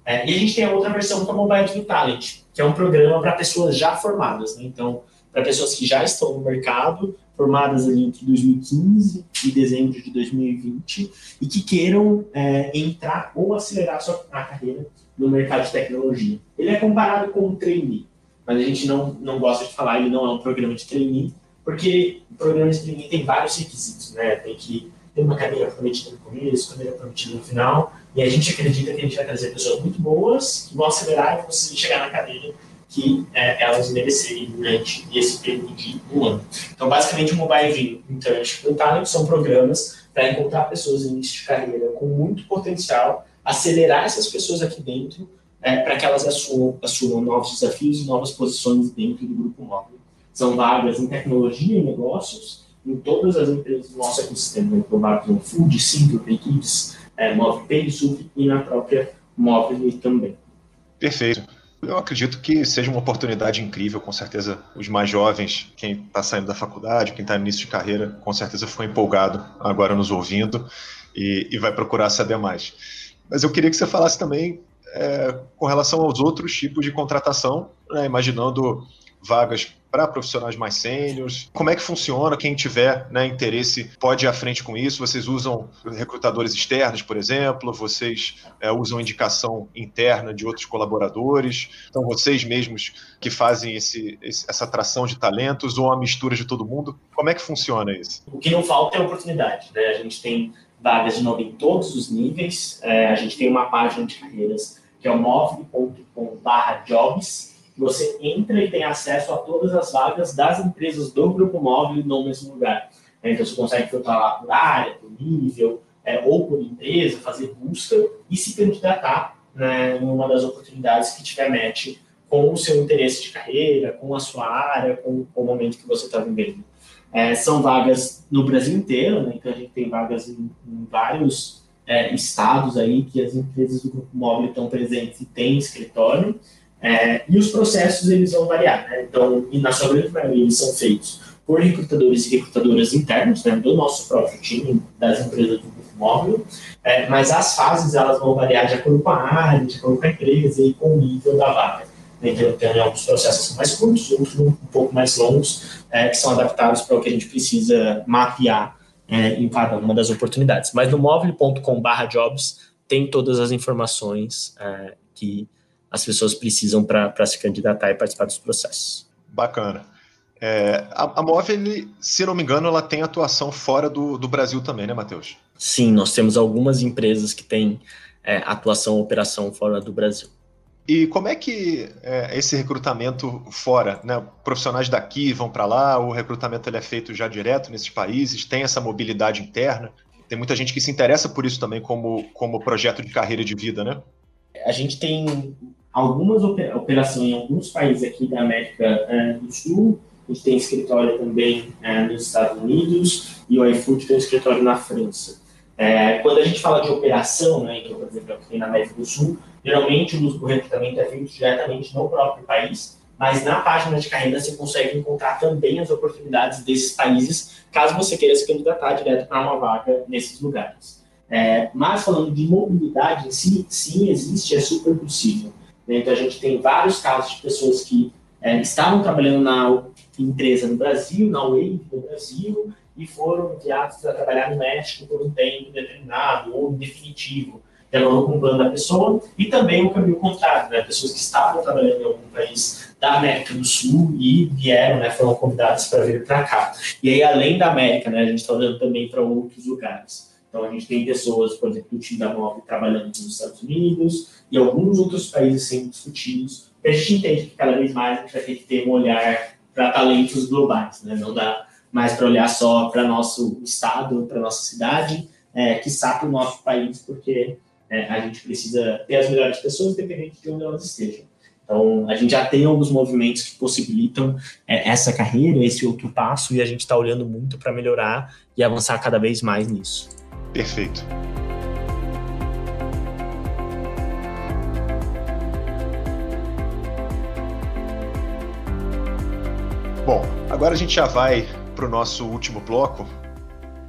É, e a gente tem a outra versão que é o Mobile Dream Talent, que é um programa para pessoas já formadas. Né? Então, para pessoas que já estão no mercado, formadas ali entre 2015 e dezembro de 2020 e que queiram é, entrar ou acelerar a sua a carreira no mercado de tecnologia. Ele é comparado com um trainee, mas a gente não, não gosta de falar, ele não é um programa de trainee, porque o programa de trainee tem vários requisitos, né? Tem que ter uma carreira prometida no começo, carreira prometida no final, e a gente acredita que a gente vai trazer pessoas muito boas que vão acelerar e conseguir chegar na carreira que é, elas merecerem durante esse período de um ano. Então, basicamente, o Mobile Internship e Talent são programas para encontrar pessoas em início de carreira com muito potencial, acelerar essas pessoas aqui dentro é, para que elas assumam, assumam novos desafios e novas posições dentro do grupo móvel. São vagas em tecnologia e negócios, em todas as empresas do nosso ecossistema, né? vagas no Food, Single, Equipes, é, Móvel Pay, e na própria Móvel também. Perfeito. Eu acredito que seja uma oportunidade incrível, com certeza os mais jovens, quem está saindo da faculdade, quem está no início de carreira, com certeza ficou empolgado agora nos ouvindo e, e vai procurar saber mais. Mas eu queria que você falasse também é, com relação aos outros tipos de contratação, né, imaginando vagas para profissionais mais sêniores? Como é que funciona? Quem tiver né, interesse pode ir à frente com isso? Vocês usam recrutadores externos, por exemplo? Vocês é, usam indicação interna de outros colaboradores? Então, vocês mesmos que fazem esse, esse, essa atração de talentos ou uma mistura de todo mundo? Como é que funciona isso? O que não falta é oportunidade. Né? A gente tem vagas de novo em todos os níveis. É, a gente tem uma página de carreiras que é o move.com/jobs você entra e tem acesso a todas as vagas das empresas do grupo móvel no mesmo lugar. Então você consegue filtrar lá por área, por nível, é, ou por empresa, fazer busca e se candidatar né, em uma das oportunidades que tiver match com o seu interesse de carreira, com a sua área, com, com o momento que você está vivendo. É, são vagas no Brasil inteiro, né, então a gente tem vagas em, em vários é, estados aí que as empresas do grupo móvel estão presentes e têm escritório. É, e os processos eles vão variar, né? Então, e na sua grande maioria, eles são feitos por recrutadores e recrutadoras internos, né, do nosso próprio time, das empresas do grupo móvel, é, mas as fases elas vão variar de acordo com a área, de acordo com a empresa e com o nível da vaga. Então, tem alguns processos mais curtos, outros um pouco mais longos, é, que são adaptados para o que a gente precisa mapear é, em cada uma das oportunidades. Mas no móvel.com/jobs tem todas as informações é, que as pessoas precisam para se candidatar e participar dos processos. Bacana. É, a, a Móvel, se não me engano, ela tem atuação fora do, do Brasil também, né, Matheus? Sim, nós temos algumas empresas que têm é, atuação, operação fora do Brasil. E como é que é, esse recrutamento fora, né? Profissionais daqui vão para lá, o recrutamento ele é feito já direto nesses países, tem essa mobilidade interna. Tem muita gente que se interessa por isso também como, como projeto de carreira de vida, né? A gente tem algumas operações em alguns países aqui da América é, do Sul. A gente tem escritório também é, nos Estados Unidos e o iFood tem um escritório na França. É, quando a gente fala de operação, né, então, por exemplo, aqui na América do Sul, geralmente o recrutamento é feito diretamente no próprio país, mas na página de carreira você consegue encontrar também as oportunidades desses países, caso você queira se candidatar direto para uma vaga nesses lugares. É, mas falando de mobilidade em si, sim, existe, é super possível. Né? Então, a gente tem vários casos de pessoas que é, estavam trabalhando na empresa no Brasil, na Wave no Brasil, e foram enviados para trabalhar no México por um tempo determinado ou definitivo, de acordo com o plano da pessoa, e também o caminho contrário, né? pessoas que estavam trabalhando em algum país da América do Sul e vieram, né, foram convidadas para vir para cá. E aí, além da América, né, a gente está olhando também para outros lugares. Então, a gente tem pessoas, por exemplo, do time da MOV trabalhando nos Estados Unidos e alguns outros países sendo discutidos. A gente entende que cada vez mais a gente vai ter que ter um olhar para talentos globais, né? não dá mais para olhar só para nosso estado, para nossa cidade, é, que para o nosso país, porque é, a gente precisa ter as melhores pessoas, independente de onde elas estejam. Então, a gente já tem alguns movimentos que possibilitam é, essa carreira, esse outro passo, e a gente está olhando muito para melhorar e avançar cada vez mais nisso. Perfeito. Bom, agora a gente já vai para o nosso último bloco,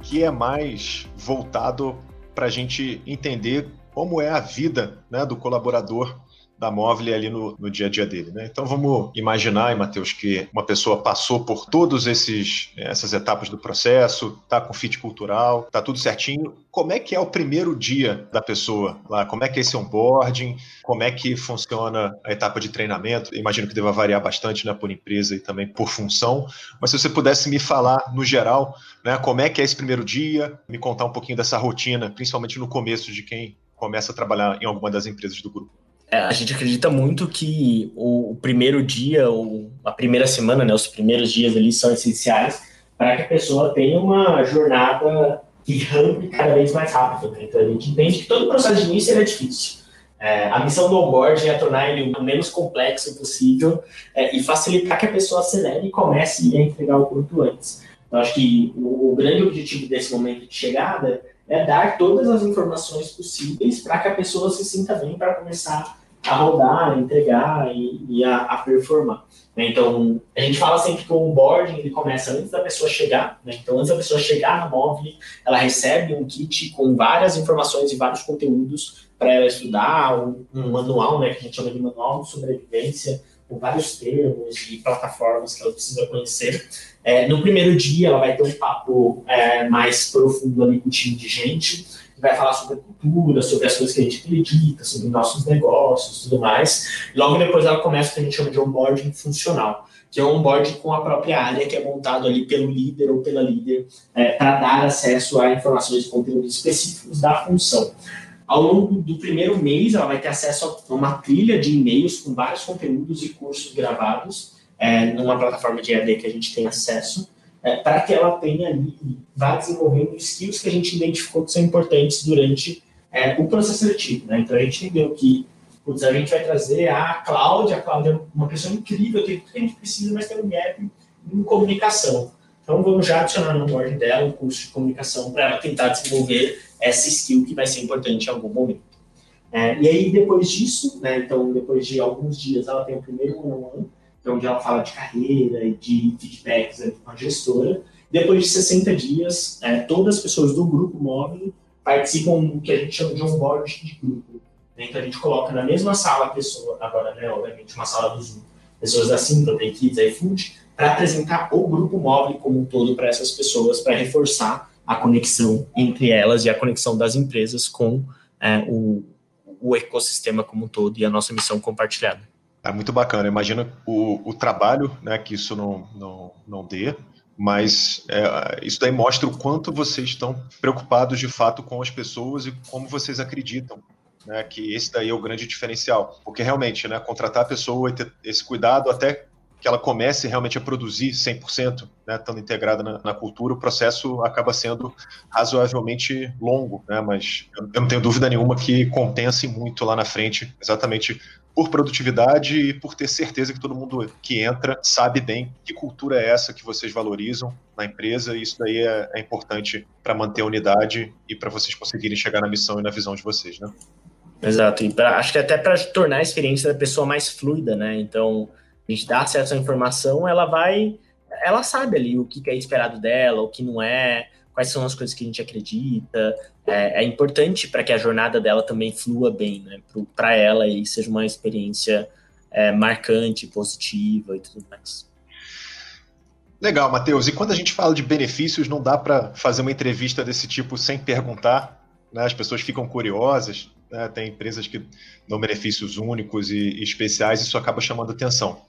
que é mais voltado para a gente entender como é a vida né, do colaborador da móvel ali no, no, dia a dia dele. Né? Então vamos imaginar, Matheus, que uma pessoa passou por todas essas etapas do processo, está com fit cultural, está tudo certinho. Como é que é o primeiro dia da pessoa lá? Como é que é esse onboarding? Como é que funciona a etapa de treinamento? Imagino que deva variar bastante né, por empresa e também por função. Mas se você pudesse me falar no geral, né, como é que é esse primeiro dia, me contar um pouquinho dessa rotina, principalmente no começo de quem começa a trabalhar em alguma das empresas do grupo. É, a gente acredita muito que o, primeiro dia, ou a primeira semana, né, os primeiros dias ali são essenciais para que a pessoa tenha uma jornada que rampe cada vez mais rápido. Né? Então a gente entende que todo o processo de início é difícil. É, a missão do onboarding é tornar ele o menos complexo possível é, e facilitar que a pessoa acelere e comece a entregar o quanto antes. Eu acho que o, o grande objetivo desse momento de chegada é dar todas as informações possíveis para que a pessoa se sinta bem para começar a rodar, a entregar e, e a, a, performar. Né? Então, a gente fala sempre que o onboarding ele começa antes da pessoa chegar. Né? Então, antes da pessoa chegar na móvel, ela recebe um kit com várias informações e vários conteúdos para ela estudar, um, um, manual, né, que a gente chama de manual de sobrevivência, com vários termos e plataformas que ela precisa conhecer. É, no primeiro dia, ela vai ter um papo é, mais profundo ali com o time de gente vai falar sobre a cultura, sobre as coisas que a gente acredita, sobre nossos negócios tudo mais. Logo depois ela começa o que a gente chama de onboarding funcional, que é um onboarding com a própria área, que é montado ali pelo líder ou pela líder, é, para dar acesso a informações e conteúdos específicos da função. Ao longo do primeiro mês, ela vai ter acesso a uma trilha de e-mails com vários conteúdos e cursos gravados, é, numa plataforma de EAD que a gente tem acesso é, para que ela tenha ali, vá desenvolvendo skills que a gente identificou que são importantes durante é, o processo seletivo. Né? Então a gente entendeu que putz, a gente vai trazer a Cláudia, a Cláudia é uma pessoa incrível, tem tudo que a gente precisa, mas tem um gap em comunicação. Então vamos já adicionar no board dela um curso de comunicação para ela tentar desenvolver essa skill que vai ser importante em algum momento. É, e aí depois disso, né, então depois de alguns dias ela tem o primeiro one-on-one, é onde ela fala de carreira e de feedbacks com a gestora. Depois de 60 dias, é, todas as pessoas do grupo móvel participam do que a gente chama de onboard de grupo. Né? Então a gente coloca na mesma sala a pessoa, agora, né, obviamente, uma sala do Zoom, pessoas da Simpla, da Kids, iFood, para apresentar o grupo móvel como um todo para essas pessoas, para reforçar a conexão entre elas e a conexão das empresas com é, o, o ecossistema como um todo e a nossa missão compartilhada. É muito bacana. Imagina o, o trabalho né, que isso não, não, não dê, mas é, isso daí mostra o quanto vocês estão preocupados de fato com as pessoas e como vocês acreditam né, que esse daí é o grande diferencial. Porque realmente, né, contratar a pessoa e ter esse cuidado até que ela comece realmente a produzir 100%, né, estando integrada na, na, cultura, o processo acaba sendo razoavelmente longo, né, mas eu, não tenho dúvida nenhuma que compense muito lá na frente, exatamente por produtividade e por ter certeza que todo mundo que entra sabe bem que cultura é essa que vocês valorizam na empresa, e isso daí é, é importante para manter a unidade e para vocês conseguirem chegar na missão e na visão de vocês, né? Exato, e pra, acho que até para tornar a experiência da pessoa mais fluida, né? Então, a gente dá acesso à informação, ela vai, ela sabe ali o que é esperado dela, o que não é, quais são as coisas que a gente acredita. É, é importante para que a jornada dela também flua bem, né? Para ela e seja uma experiência é, marcante, positiva e tudo mais. Legal, Matheus. E quando a gente fala de benefícios, não dá para fazer uma entrevista desse tipo sem perguntar. Né? As pessoas ficam curiosas. Né? Tem empresas que dão benefícios únicos e, e especiais, e isso acaba chamando atenção.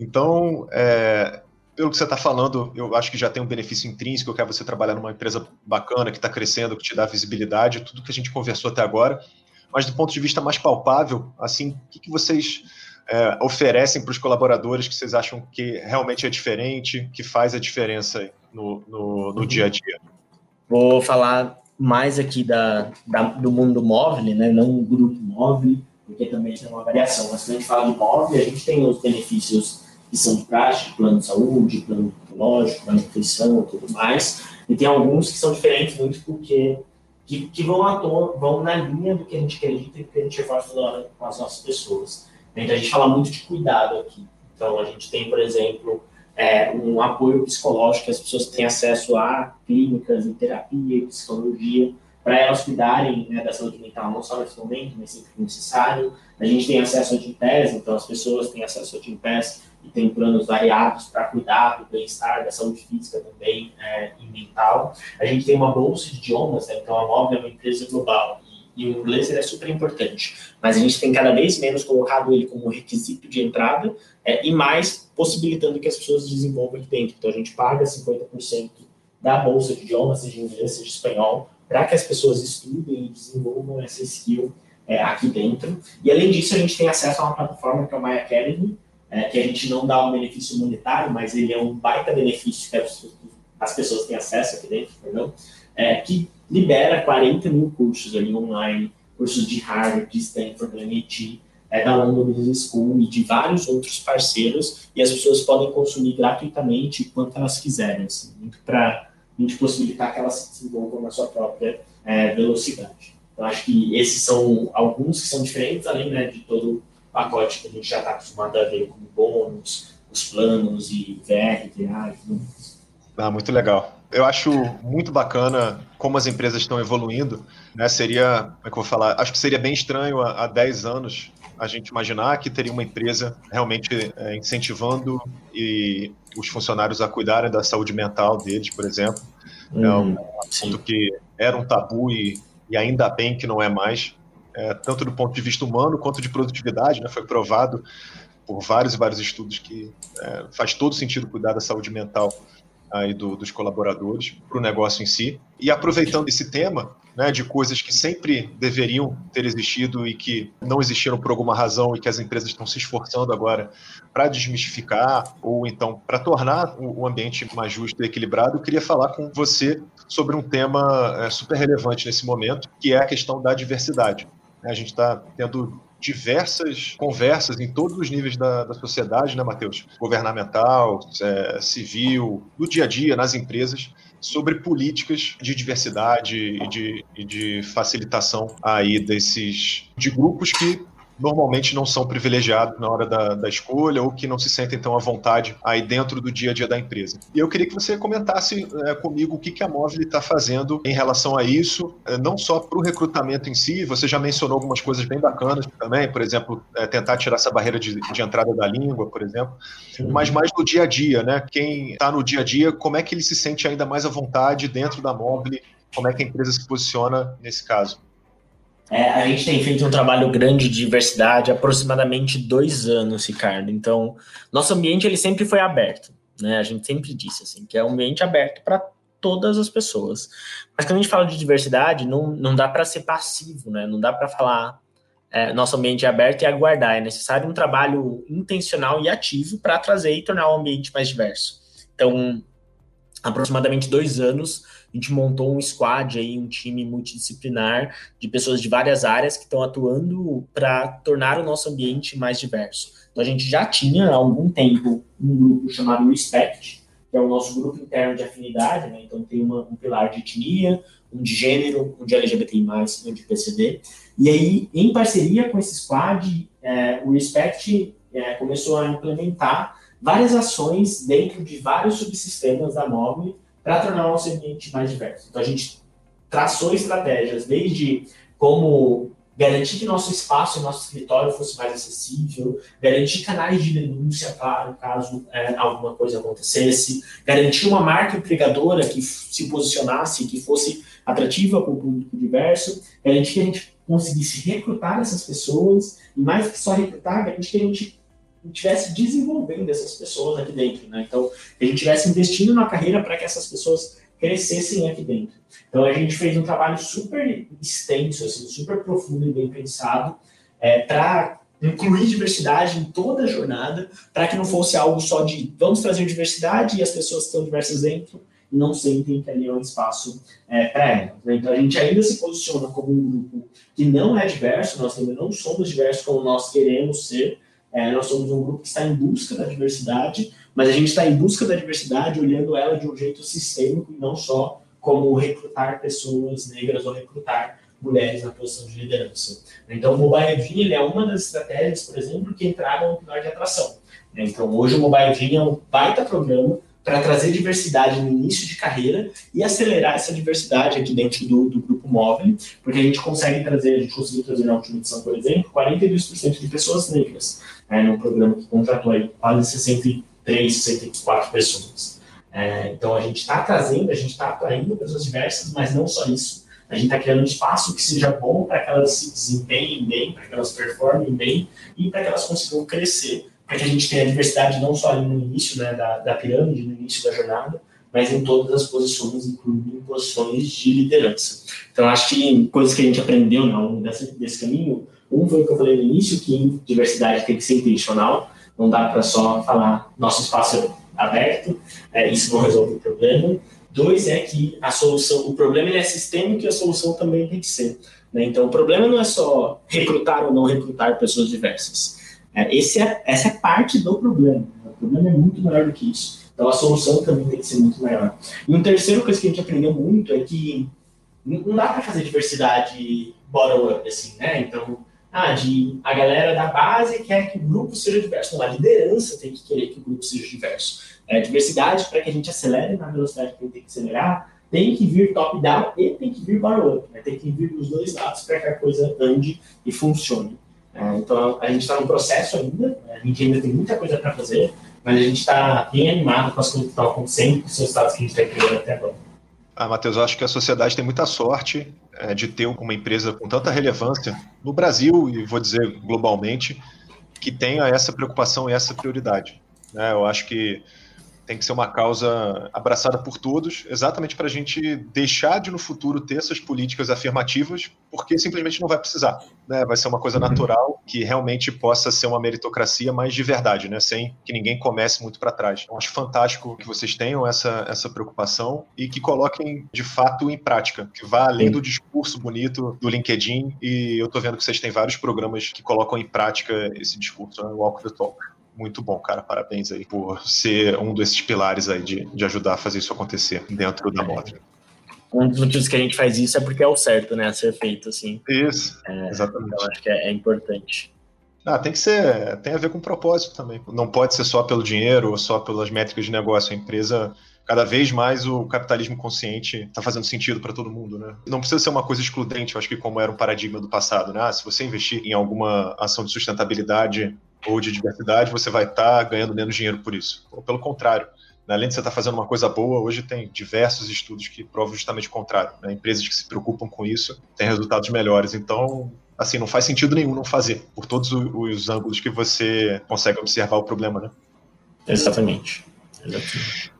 Então, é, pelo que você está falando, eu acho que já tem um benefício intrínseco, que é você trabalhar numa empresa bacana, que está crescendo, que te dá visibilidade, tudo que a gente conversou até agora. Mas do ponto de vista mais palpável, assim, o que, que vocês é, oferecem para os colaboradores que vocês acham que realmente é diferente, que faz a diferença no, no, no uhum. dia a dia? Vou falar mais aqui da, da, do mundo móvel, né? não o grupo móvel, porque também tem uma variação. Mas quando a gente fala de móvel, a gente tem os benefícios que são de prática, plano de saúde, plano oncológico, plano de nutrição e tudo mais. E tem alguns que são diferentes muito porque que, que vão, à tona, vão na linha do que a gente acredita e que a gente faz toda hora com as nossas pessoas. Então a gente fala muito de cuidado aqui. Então a gente tem, por exemplo, é, um apoio psicológico, que as pessoas têm acesso a clínicas e terapia e psicologia para elas cuidarem né, da saúde mental, não só nesse momento, mas sempre que necessário. A gente tem acesso ao Gimpass, então as pessoas têm acesso ao Gimpass e tem planos variados para cuidar do bem-estar, da saúde física também é, e mental. A gente tem uma bolsa de idiomas, né, então a Móvel é uma empresa global e o inglês é super importante, mas a gente tem cada vez menos colocado ele como requisito de entrada é, e mais possibilitando que as pessoas desenvolvam aqui dentro. Então a gente paga 50% da bolsa de idiomas, seja inglês, seja espanhol, para que as pessoas estudem e desenvolvam essa skill é, aqui dentro. E além disso, a gente tem acesso a uma plataforma que é o My Academy, é, que a gente não dá um benefício monetário, mas ele é um baita benefício que as pessoas têm acesso aqui dentro, perdão, é, que libera 40 mil cursos ali online, cursos de Harvard, de Stanford, do MIT, é, da London Business School e de vários outros parceiros, e as pessoas podem consumir gratuitamente quanto elas quiserem, assim, muito para gente possibilitar que elas se desenvolvam na sua própria é, velocidade. Então, acho que esses são alguns que são diferentes, além né, de todo o pacote que a gente já está acostumado a ver, como bônus, os planos e VR, VR e tudo mais. Ah, muito legal. Eu acho muito bacana como as empresas estão evoluindo. Né? Seria, como é que eu vou falar? Acho que seria bem estranho há, há 10 anos a gente imaginar que teria uma empresa realmente é, incentivando e os funcionários a cuidarem da saúde mental deles, por exemplo. Hum, é um assunto que era um tabu e, e, ainda bem que não é mais, é, tanto do ponto de vista humano quanto de produtividade. Né? Foi provado por vários e vários estudos que é, faz todo sentido cuidar da saúde mental aí do, dos colaboradores para o negócio em si. E aproveitando esse tema, né, de coisas que sempre deveriam ter existido e que não existiram por alguma razão e que as empresas estão se esforçando agora para desmistificar ou então para tornar o ambiente mais justo e equilibrado, eu queria falar com você sobre um tema é, super relevante nesse momento, que é a questão da diversidade. A gente está tendo diversas conversas em todos os níveis da, da sociedade, né, Matheus? Governamental, é, civil, no dia a dia, nas empresas, sobre políticas de diversidade e de, e de facilitação aí desses de grupos que normalmente não são privilegiados na hora da, da, escolha ou que não se sentem tão à vontade aí dentro do dia a dia da empresa. E eu queria que você comentasse é, comigo o que, que a Móvel está fazendo em relação a isso, é, não só para o recrutamento em si, você já mencionou algumas coisas bem bacanas também, por exemplo, é, tentar tirar essa barreira de, de, entrada da língua, por exemplo, Sim. mas mais no dia a dia, né? Quem está no dia a dia, como é que ele se sente ainda mais à vontade dentro da Móvel, como é que a empresa se posiciona nesse caso? É, a gente tem feito um trabalho grande de diversidade há aproximadamente dois anos, Ricardo. Então, nosso ambiente ele sempre foi aberto, né? A gente sempre disse assim que é um ambiente aberto para todas as pessoas. Mas quando a gente fala de diversidade, não, não dá para ser passivo, né? Não dá para falar é, nosso ambiente é aberto e aguardar. É necessário um trabalho intencional e ativo para trazer e tornar o ambiente mais diverso. Então, aproximadamente dois anos a gente montou um squad aí, um time multidisciplinar de pessoas de várias áreas que estão atuando para tornar o nosso ambiente mais diverso. Então a gente já tinha há algum tempo um grupo chamado Respect, que é o nosso grupo interno de afinidade, né? Então tem uma, um pilar de etnia, um de gênero, um de LGBTI+, um de PCD. E aí, em parceria com esse squad, é, o Respect é, começou a implementar várias ações dentro de vários subsistemas da Mobile para tornar o nosso ambiente mais diverso. Então, a gente traçou estratégias desde como garantir que nosso espaço, nosso escritório fosse mais acessível, garantir canais de denúncia, claro, caso é, alguma coisa acontecesse, garantir uma marca empregadora que se posicionasse, que fosse atrativa para o público diverso, garantir que a gente conseguisse recrutar essas pessoas, e mais que só recrutar, garantir que a gente estivesse desenvolvendo essas pessoas aqui dentro, né? Então, que a gente estivesse investindo na carreira para que essas pessoas crescessem aqui dentro. Então, a gente fez um trabalho super extenso, assim, super profundo e bem pensado é, para incluir diversidade em toda a jornada, para que não fosse algo só de vamos trazer diversidade e as pessoas que estão diversas dentro não sentem que ali é um espaço é, para elas. Né? Então, a gente ainda se posiciona como um grupo que não é diverso, nós ainda não somos diversos como nós queremos ser, é, nós somos um grupo que está em busca da diversidade, mas a gente está em busca da diversidade olhando ela de um jeito sistêmico e não só como recrutar pessoas negras ou recrutar mulheres na posição de liderança. Então, o Mobile Dream é uma das estratégias, por exemplo, que entraram no pilar de atração. Então, hoje o Mobile Dream é um baita programa para trazer diversidade no início de carreira e acelerar essa diversidade aqui dentro do, do grupo móvel, porque a gente consegue trazer, a gente conseguiu trazer na última edição, por exemplo, 42% de pessoas negras, né, num programa que contratou aí quase 63, 64 pessoas. É, então a gente está trazendo, a gente está atraindo pessoas diversas, mas não só isso. A gente está criando um espaço que seja bom para que elas se desempenhem bem, para que elas performem bem e para que elas consigam crescer para que a gente tenha diversidade não só no início né, da, da pirâmide, no início da jornada, mas em todas as posições, incluindo posições de liderança. Então, acho que coisas que a gente aprendeu longo desse, desse caminho, um foi o que eu falei no início, que diversidade tem que ser intencional, não dá para só falar nosso espaço é aberto, é, isso não resolve o problema. Dois é que a solução, o problema é sistêmico e a solução também tem que ser. Né? Então, o problema não é só recrutar ou não recrutar pessoas diversas. É, esse é, essa é parte do problema. O problema é muito maior do que isso. Então a solução também tem que ser muito maior. E um terceiro coisa que a gente aprendeu muito é que não dá para fazer diversidade bottom-up, assim, né? Então, ah, de, a galera da base quer que o grupo seja diverso. Não, a liderança tem que querer que o grupo seja diverso. É, diversidade, para que a gente acelere na velocidade que tem que acelerar, tem que vir top-down e tem que vir bottom-up. Né? Tem que vir dos dois lados para que a coisa ande e funcione. É, então, a gente está no processo ainda, né? a gente ainda tem muita coisa para fazer, mas a gente está bem animado com as coisas que estão acontecendo, com os resultados que a gente está criando até agora. Ah, Matheus, eu acho que a sociedade tem muita sorte é, de ter uma empresa com tanta relevância no Brasil e vou dizer globalmente que tenha essa preocupação e essa prioridade. Né? Eu acho que tem que ser uma causa abraçada por todos, exatamente para a gente deixar de no futuro ter essas políticas afirmativas, porque simplesmente não vai precisar. Né? Vai ser uma coisa uhum. natural que realmente possa ser uma meritocracia, mas de verdade, né? sem que ninguém comece muito para trás. Então, acho fantástico que vocês tenham essa, essa preocupação e que coloquem de fato em prática, que vá além do discurso bonito do LinkedIn. E eu estou vendo que vocês têm vários programas que colocam em prática esse discurso, né? Walk the Talk muito bom, cara. Parabéns aí por ser um desses pilares aí de, de ajudar a fazer isso acontecer dentro da moda. Um dos motivos que a gente faz isso é porque é o certo, né? A ser feito, assim. Isso, é, exatamente. Então, acho que é, é importante. Ah, tem que ser, tem a ver com propósito também. Não pode ser só pelo dinheiro ou só pelas métricas de negócio. A empresa, cada vez mais o capitalismo consciente está fazendo sentido para todo mundo, né? Não precisa ser uma coisa excludente, eu acho que como era o paradigma do passado, né? Ah, se você investir em alguma ação de sustentabilidade ou de diversidade, você vai estar tá ganhando menos dinheiro por isso. Ou pelo contrário, né? além de você estar tá fazendo uma coisa boa, hoje tem diversos estudos que provam justamente o contrário. Né? Empresas que se preocupam com isso têm resultados melhores. Então, assim, não faz sentido nenhum não fazer, por todos os ângulos que você consegue observar o problema, né? Exatamente. Exatamente.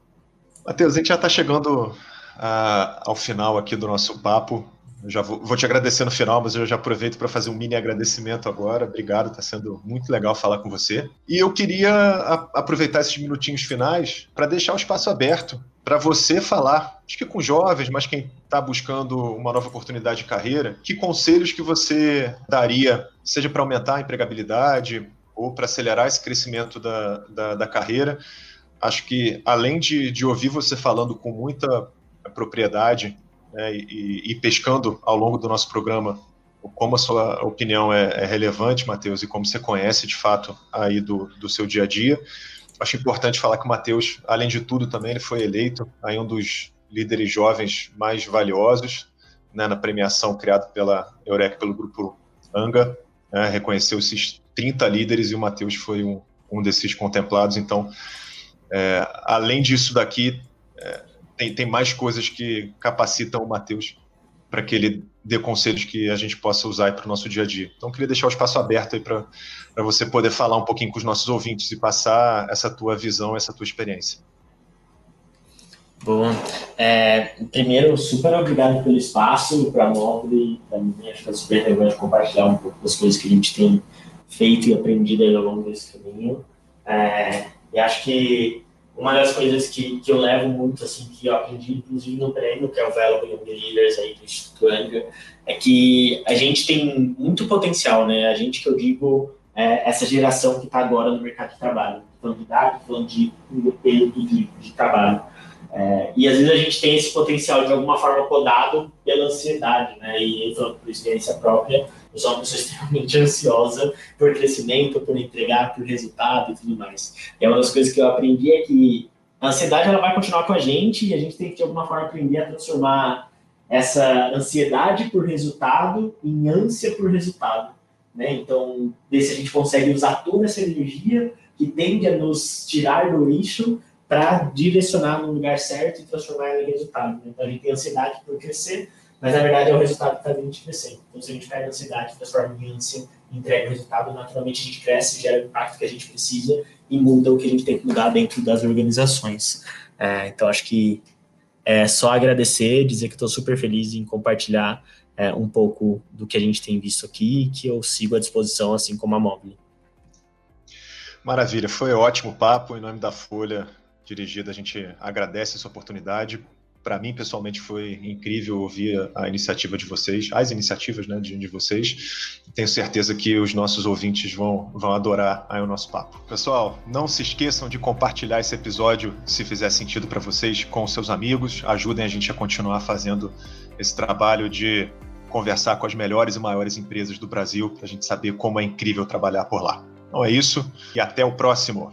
Matheus, a gente já está chegando uh, ao final aqui do nosso papo. Já vou, vou, te agradecer no final, mas eu já aproveito para fazer um mini agradecimento agora. Obrigado, está sendo muito legal falar com você. E eu queria a, aproveitar esses minutinhos finais para deixar o espaço aberto para você falar, acho que com jovens, mas quem está buscando uma nova oportunidade de carreira, que conselhos que você daria, seja para aumentar a empregabilidade ou para acelerar esse crescimento da, da, da carreira. Acho que, além de, de ouvir você falando com muita propriedade né, e, e, pescando ao longo do nosso programa como a sua opinião é, é relevante, Matheus, e como você conhece de fato aí do, do seu dia a dia. Acho importante falar que o Matheus, além de tudo, também ele foi eleito aí um dos líderes jovens mais valiosos né, na premiação criada pela Eureka, pelo grupo Anga. Né, reconheceu esses 30 líderes e o Matheus foi um, um desses contemplados. Então, é, além disso daqui, é, tem, tem mais coisas que capacitam o Matheus para que ele dê conselhos que a gente possa usar para o nosso dia a dia. Então, queria deixar o espaço aberto aí para você poder falar um pouquinho com os nossos ouvintes e passar essa tua visão, essa tua experiência. Bom, é, primeiro, super obrigado pelo espaço, para a Móvel, para mim, acho que é super relevante compartilhar um pouco das coisas que a gente tem feito e aprendido ao longo desse caminho. É, e acho que uma das coisas que, que eu levo muito, assim, que eu aprendi, inclusive no prêmio, que é o Valuable Young Leaders aí do Instituto Anga, é que a gente tem muito potencial, né? A gente que eu digo, é, essa geração que está agora no mercado de trabalho, falando de idade, falando de período de, de trabalho. É, e às vezes a gente tem esse potencial de alguma forma podado pela ansiedade, né? E falando por experiência própria, eu sou uma pessoa extremamente ansiosa por crescimento, por entregar, por resultado e tudo mais. E uma das coisas que eu aprendi é que A ansiedade ela vai continuar com a gente e a gente tem que de alguma forma aprender a transformar essa ansiedade por resultado em ânsia por resultado. Né? Então, ver se a gente consegue usar toda essa energia que tende a nos tirar do eixo para direcionar no lugar certo e transformar ela em resultado. Né? Então, a gente tem ansiedade por crescer, mas na verdade é o resultado que está vindo de crescer. Então, se a gente pega a ansiedade, transforma em ânsia, entrega o resultado, naturalmente a gente cresce, gera o impacto que a gente precisa e muda o que a gente tem que mudar dentro das organizações. É, então, acho que é só agradecer, dizer que estou super feliz em compartilhar é, um pouco do que a gente tem visto aqui, que eu sigo à disposição, assim como a Mobile. Maravilha, foi ótimo papo. Em nome da Folha Dirigida, a gente agradece essa oportunidade para mim pessoalmente foi incrível ouvir a iniciativa de vocês, as iniciativas né, de, de vocês. Tenho certeza que os nossos ouvintes vão, vão adorar o nosso papo. Pessoal, não se esqueçam de compartilhar esse episódio, se fizer sentido para vocês, com seus amigos. Ajudem a gente a continuar fazendo esse trabalho de conversar com as melhores e maiores empresas do Brasil, para a gente saber como é incrível trabalhar por lá. Então é isso e até o próximo.